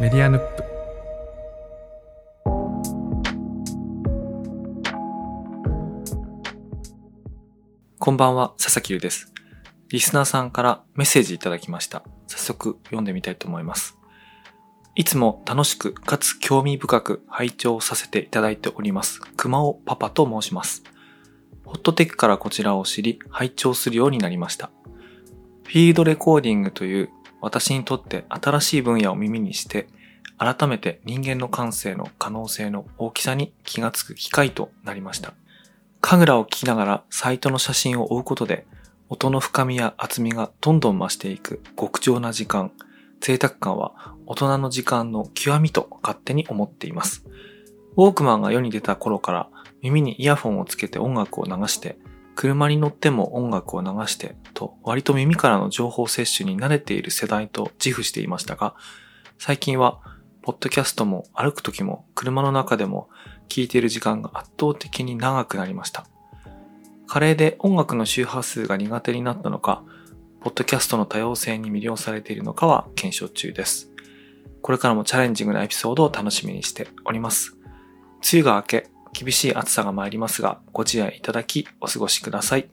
メディアヌップこんばんは、佐々木優です。リスナーさんからメッセージいただきました。早速読んでみたいと思います。いつも楽しくかつ興味深く拝聴させていただいております。熊尾パパと申します。ホットテックからこちらを知り、拝聴するようになりました。フィールドレコーディングという私にとって新しい分野を耳にして、改めて人間の感性の可能性の大きさに気がつく機会となりました。神楽を聞きながらサイトの写真を追うことで、音の深みや厚みがどんどん増していく極上な時間、贅沢感は大人の時間の極みと勝手に思っています。ウォークマンが世に出た頃から耳にイヤフォンをつけて音楽を流して、車に乗っても音楽を流してと割と耳からの情報摂取に慣れている世代と自負していましたが、最近はポッドキャストも歩く時も車の中でも聞いている時間が圧倒的に長くなりました。加齢で音楽の周波数が苦手になったのか、ポッドキャストの多様性に魅了されているのかは検証中です。これからもチャレンジングなエピソードを楽しみにしております。梅雨が明け、厳しい暑さが参りますが、ご自愛いただきお過ごしください。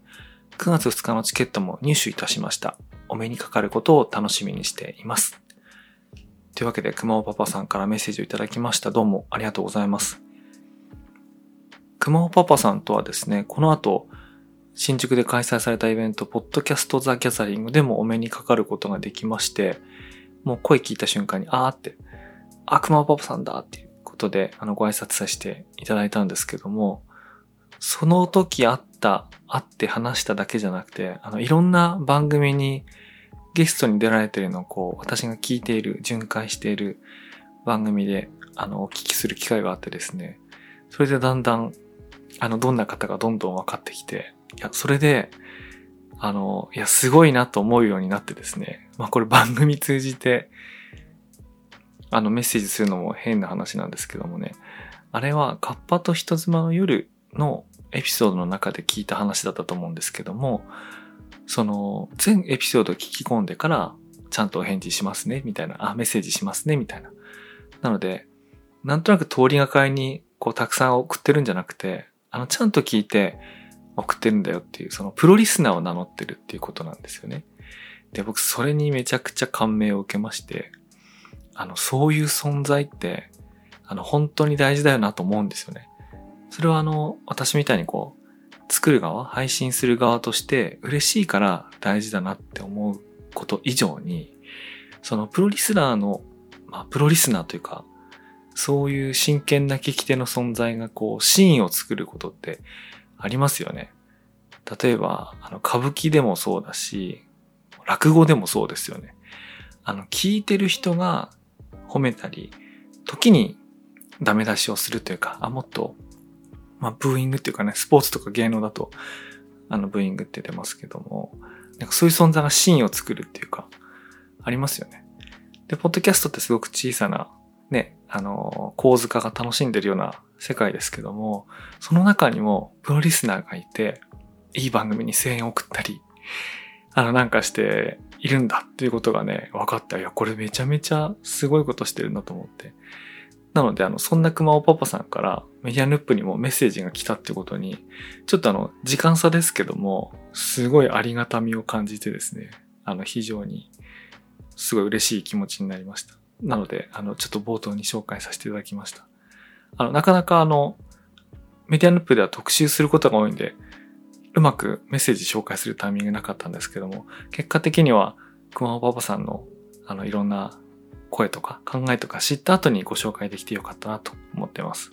9月2日のチケットも入手いたしました。お目にかかることを楽しみにしています。というわけで、熊尾パパさんからメッセージをいただきました。どうもありがとうございます。熊尾パパさんとはですね、この後、新宿で開催されたイベント、ポッドキャストザ・ギャザリングでもお目にかかることができまして、もう声聞いた瞬間に、あーって、あ、熊尾パパさんだっていうことで、あの、ご挨拶させていただいたんですけども、その時会った、会って話しただけじゃなくて、あの、いろんな番組にゲストに出られてるのをこう、私が聞いている、巡回している番組で、あの、お聞きする機会があってですね、それでだんだん、あの、どんな方がどんどん分かってきて、いや、それで、あの、いや、すごいなと思うようになってですね、まあこれ番組通じて、あの、メッセージするのも変な話なんですけどもね、あれは、カッパと人妻の夜のエピソードの中で聞いた話だったと思うんですけども、その、全エピソード聞き込んでから、ちゃんとお返事しますね、みたいな、あ、メッセージしますね、みたいな。なので、なんとなく通りがかりに、こう、たくさん送ってるんじゃなくて、あの、ちゃんと聞いて送ってるんだよっていう、その、プロリスナーを名乗ってるっていうことなんですよね。で、僕、それにめちゃくちゃ感銘を受けまして、あの、そういう存在って、あの、本当に大事だよなと思うんですよね。それはあの、私みたいにこう、作る側、配信する側として嬉しいから大事だなって思うこと以上に、そのプロリスナーの、まあ、プロリスナーというか、そういう真剣な聞き手の存在がこう、シーンを作ることってありますよね。例えば、あの、歌舞伎でもそうだし、落語でもそうですよね。あの、聞いてる人が褒めたり、時にダメ出しをするというか、あ、もっと、まあ、ブーイングっていうかね、スポーツとか芸能だと、あの、ブーイングって出ますけども、なんかそういう存在がシーンを作るっていうか、ありますよね。で、ポッドキャストってすごく小さな、ね、あの、構図化が楽しんでるような世界ですけども、その中にもプロリスナーがいて、いい番組に声援を送ったり、あの、なんかしているんだっていうことがね、分かった。いや、これめちゃめちゃすごいことしてるなと思って。なので、あの、そんな熊尾パパさんからメディアヌップにもメッセージが来たってことに、ちょっとあの、時間差ですけども、すごいありがたみを感じてですね、あの、非常に、すごい嬉しい気持ちになりました。なので、あの、ちょっと冒頭に紹介させていただきました。あの、なかなかあの、メディアヌップでは特集することが多いんで、うまくメッセージ紹介するタイミングなかったんですけども、結果的には、熊尾パパさんの、あの、いろんな声とか考えとか知った後にご紹介できてよかったなと思ってます。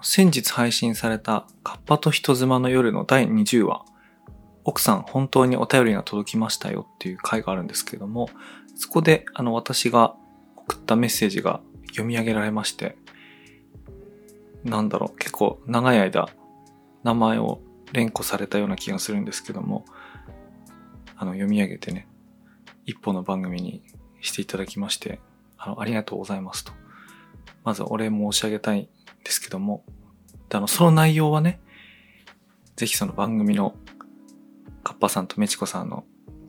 先日配信されたカッパと人妻の夜の第20話、奥さん本当にお便りが届きましたよっていう回があるんですけども、そこであの私が送ったメッセージが読み上げられまして、なんだろう、結構長い間名前を連呼されたような気がするんですけども、あの読み上げてね、一本の番組にしていただきまして、あの、ありがとうございますと。まずお礼申し上げたいんですけども、あの、その内容はね、ぜひその番組のカッパさんとメチコさんの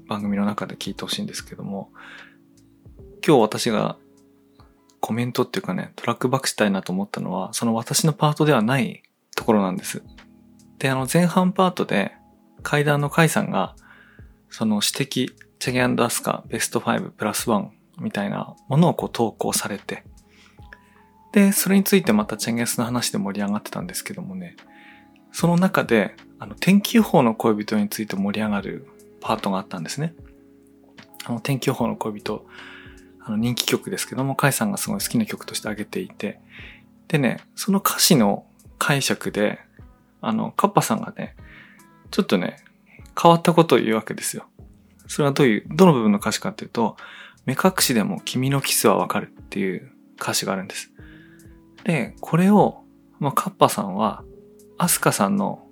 番組の中で聞いてほしいんですけども、今日私がコメントっていうかね、トラックバックしたいなと思ったのは、その私のパートではないところなんです。で、あの前半パートで階段のカイさんが、その指摘、チェゲアスカベスト5プラス1みたいなものをこう投稿されて、で、それについてまたチェンゲスの話で盛り上がってたんですけどもね、その中で、あの、天気予報の恋人について盛り上がるパートがあったんですね。あの、天気予報の恋人、あの、人気曲ですけども、カイさんがすごい好きな曲として挙げていて、でね、その歌詞の解釈で、あの、カッパさんがね、ちょっとね、変わったことを言うわけですよ。それはどういう、どの部分の歌詞かっていうと、目隠しでも君のキスはわかるっていう歌詞があるんです。で、これを、まあ、カッパさんは、アスカさんの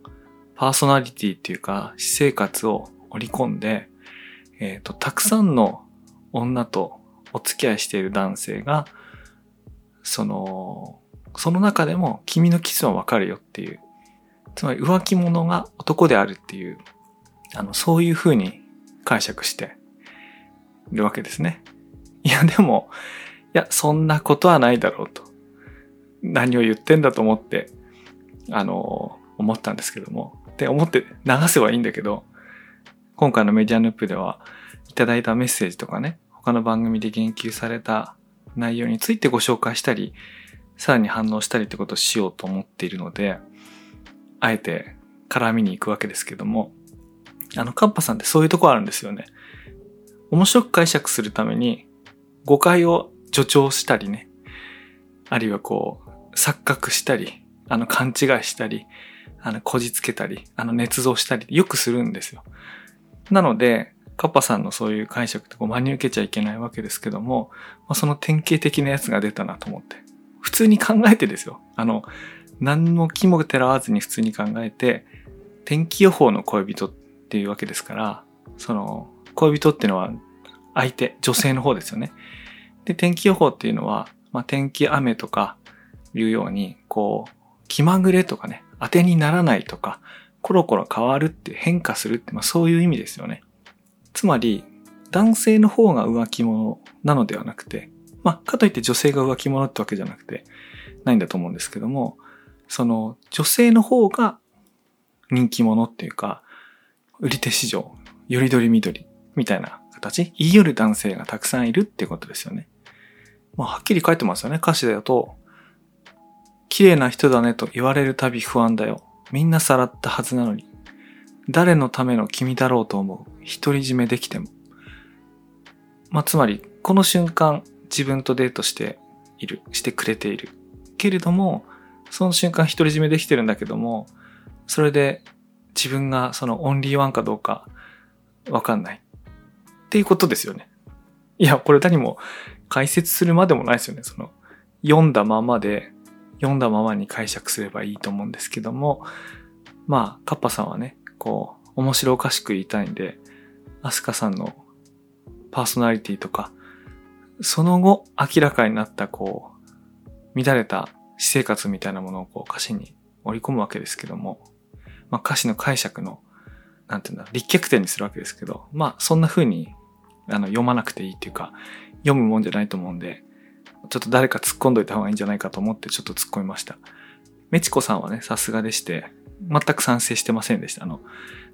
パーソナリティっていうか、私生活を織り込んで、えっ、ー、と、たくさんの女とお付き合いしている男性が、その、その中でも君のキスはわかるよっていう、つまり浮気者が男であるっていう、あの、そういう風に解釈しているわけですね。いや、でも、いや、そんなことはないだろうと。何を言ってんだと思って、あの、思ったんですけども。で、思って流せばいいんだけど、今回のメディアヌープではいただいたメッセージとかね、他の番組で言及された内容についてご紹介したり、さらに反応したりってことをしようと思っているので、あえて絡みに行くわけですけども、あの、カッパさんってそういうとこあるんですよね。面白く解釈するために誤解を助長したりね。あるいはこう、錯覚したり、あの、勘違いしたり、あの、こじつけたり、あの、捏造したり、よくするんですよ。なので、カッパさんのそういう解釈ってこう真に受けちゃいけないわけですけども、まあ、その典型的なやつが出たなと思って。普通に考えてですよ。あの、何も気もてらわずに普通に考えて、天気予報の恋人っていうわけですから、その、恋人っていうのは相手、女性の方ですよね。で、天気予報っていうのは、まあ、天気雨とかいうように、こう、気まぐれとかね、当てにならないとか、コロコロ変わるって変化するって、まあ、そういう意味ですよね。つまり、男性の方が浮気者なのではなくて、まあ、かといって女性が浮気者ってわけじゃなくて、ないんだと思うんですけども、その、女性の方が人気者っていうか、売り手市場、よりどりみどりみたいな形、言い寄る男性がたくさんいるってことですよね。まあ、はっきり書いてますよね。歌詞だと、綺麗な人だねと言われるたび不安だよ。みんなさらったはずなのに。誰のための君だろうと思う。独り占めできても。まあ、つまり、この瞬間、自分とデートしている、してくれている。けれども、その瞬間独り占めできてるんだけども、それで自分がそのオンリーワンかどうかわかんない。っていうことですよね。いや、これ何も解説するまでもないですよね。その、読んだままで、読んだままに解釈すればいいと思うんですけども、まあ、カッパさんはね、こう、面白おかしく言いたいんで、アスカさんのパーソナリティとか、その後明らかになったこう、乱れた私生活みたいなものをこう歌詞に織り込むわけですけども、まあ歌詞の解釈の、なんていうんだ、立脚点にするわけですけど、まあそんな風にあの、読まなくていいっていうか、読むもんじゃないと思うんで、ちょっと誰か突っ込んどいた方がいいんじゃないかと思ってちょっと突っ込みました。メチコさんはね、さすがでして、全く賛成してませんでした。あの、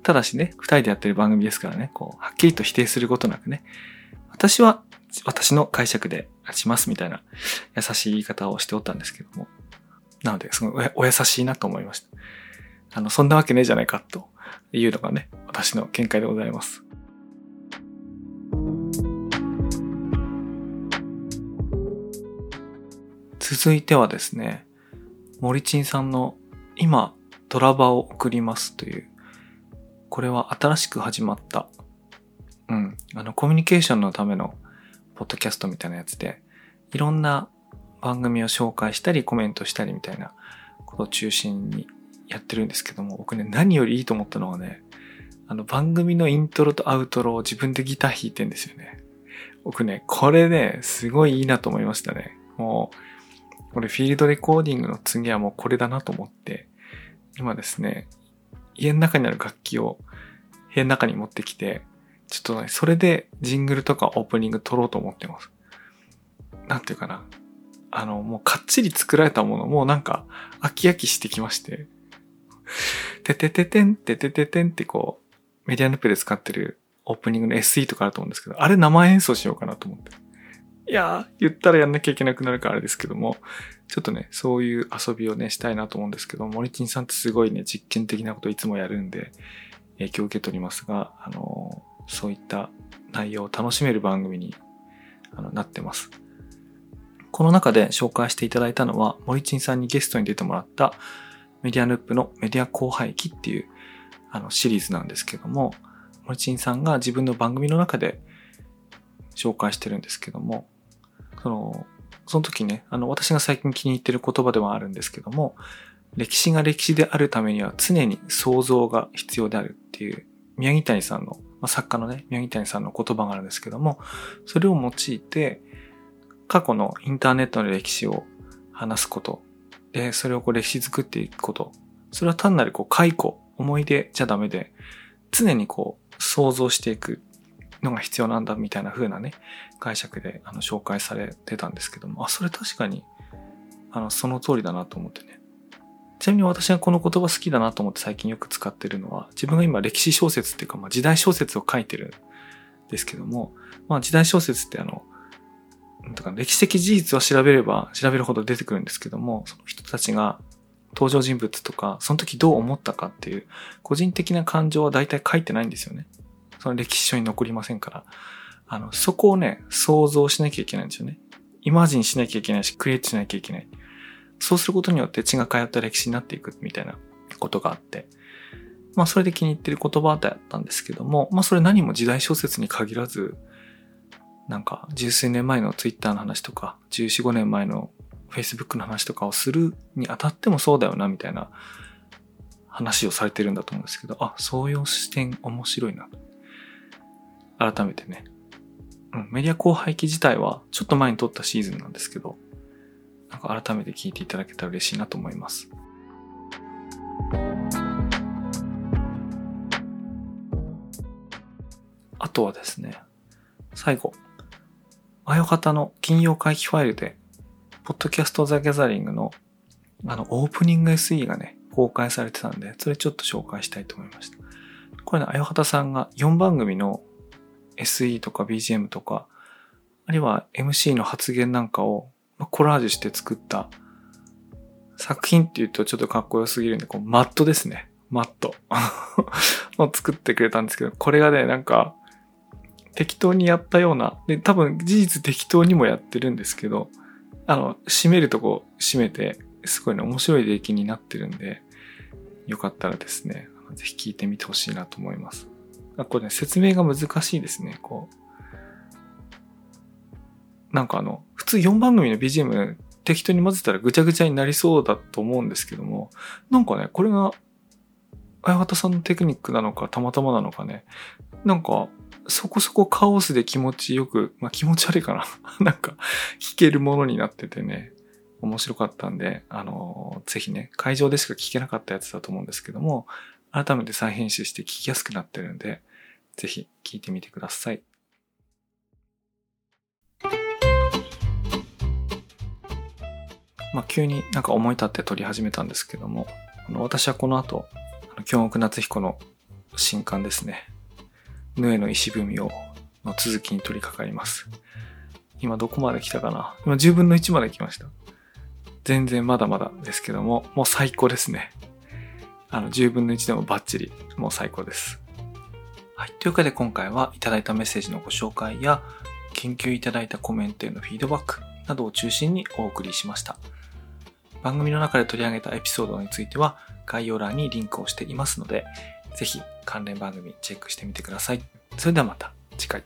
ただしね、二人でやってる番組ですからね、こう、はっきりと否定することなくね、私は、私の解釈でしますみたいな優しい言い方をしておったんですけども。なので、すごいお優しいなと思いました。あの、そんなわけねえじゃないかというのがね、私の見解でございます。続いてはですね、森珍さんの今、ドラバを送りますという、これは新しく始まった、うん、あの、コミュニケーションのためのポッドキャストみたいなやつで、いろんな番組を紹介したりコメントしたりみたいなことを中心にやってるんですけども、僕ね、何よりいいと思ったのはね、あの番組のイントロとアウトロを自分でギター弾いてんですよね。僕ね、これね、すごいいいなと思いましたね。もう、これフィールドレコーディングの次はもうこれだなと思って、今ですね、家の中にある楽器を部屋の中に持ってきて、ちょっとね、それでジングルとかオープニング撮ろうと思ってます。なんていうかな。あの、もうかっちり作られたものもうなんか飽き飽きしてきまして、ててててん、ててててんってこう、メディアヌプで使ってるオープニングの SE とかあると思うんですけど、あれ生演奏しようかなと思って。いやー、言ったらやんなきゃいけなくなるからあれですけども、ちょっとね、そういう遊びをね、したいなと思うんですけど、森珍さんってすごいね、実験的なこといつもやるんで、影響を受け取りますが、あの、そういった内容を楽しめる番組にあのなってます。この中で紹介していただいたのは、森珍さんにゲストに出てもらったメディアヌップのメディア後輩機っていうあのシリーズなんですけども、森珍さんが自分の番組の中で紹介してるんですけども、その、その時ね、あの、私が最近気に入ってる言葉ではあるんですけども、歴史が歴史であるためには常に想像が必要であるっていう、宮城谷さんの、まあ、作家のね、宮城谷さんの言葉があるんですけども、それを用いて、過去のインターネットの歴史を話すこと、で、それをこう歴史作っていくこと、それは単なるこう解雇、思い出じゃダメで、常にこう想像していく。のが必要なんだみたいな風なね、解釈であの紹介されてたんですけども、あ、それ確かに、あの、その通りだなと思ってね。ちなみに私がこの言葉好きだなと思って最近よく使ってるのは、自分が今歴史小説っていうか、まあ、時代小説を書いてるんですけども、まあ時代小説ってあの、とか歴史的事実を調べれば調べるほど出てくるんですけども、その人たちが登場人物とか、その時どう思ったかっていう、個人的な感情は大体書いてないんですよね。その歴史書に残りませんから。あの、そこをね、想像しなきゃいけないんですよね。イマジンしなきゃいけないし、クリエイトしなきゃいけない。そうすることによって血が通った歴史になっていくみたいなことがあって。まあそれで気に入ってる言葉だったんですけども、まあそれ何も時代小説に限らず、なんか十数年前のツイッターの話とか、14、5年前の Facebook の話とかをするにあたってもそうだよな、みたいな話をされてるんだと思うんですけど、あ、そういう視点面白いな。改めてね。うん、メディア後輩機自体はちょっと前に撮ったシーズンなんですけど、なんか改めて聞いていただけたら嬉しいなと思います。あとはですね、最後、あよかたの金曜回帰ファイルで、ポッドキャストザ・ギャザリングのあのオープニング SE がね、公開されてたんで、それちょっと紹介したいと思いました。これね、あよはたさんが4番組の SE とか BGM とか、あるいは MC の発言なんかをコラージュして作った作品って言うとちょっとかっこよすぎるんで、こうマットですね。マット を作ってくれたんですけど、これがね、なんか適当にやったような、で、多分事実適当にもやってるんですけど、あの、閉めるとこ閉めて、すごいね、面白い出来になってるんで、よかったらですね、ぜひ聞いてみてほしいなと思います。これね、説明が難しいですね、こう。なんかあの、普通4番組の BGM 適当に混ぜたらぐちゃぐちゃになりそうだと思うんですけども、なんかね、これが、綾方さんのテクニックなのか、たまたまなのかね、なんか、そこそこカオスで気持ちよく、まあ気持ち悪いかな。なんか、弾けるものになっててね、面白かったんで、あの、ぜひね、会場でしか聞けなかったやつだと思うんですけども、改めて再編集して聞きやすくなってるんで、ぜひ聞いてみてください。まあ、急になんか思い立って撮り始めたんですけども、私はこの後、京極夏彦の新刊ですね。ヌエの石踏みをの続きに取り掛かります。今どこまで来たかな？今10分の1まで来ました。全然まだまだですけども、もう最高ですね。あの、10分の1でもバッチリ、もう最高です。はい。というわけで今回はいただいたメッセージのご紹介や、研究いただいたコメントへのフィードバックなどを中心にお送りしました。番組の中で取り上げたエピソードについては概要欄にリンクをしていますので、ぜひ関連番組チェックしてみてください。それではまた次回。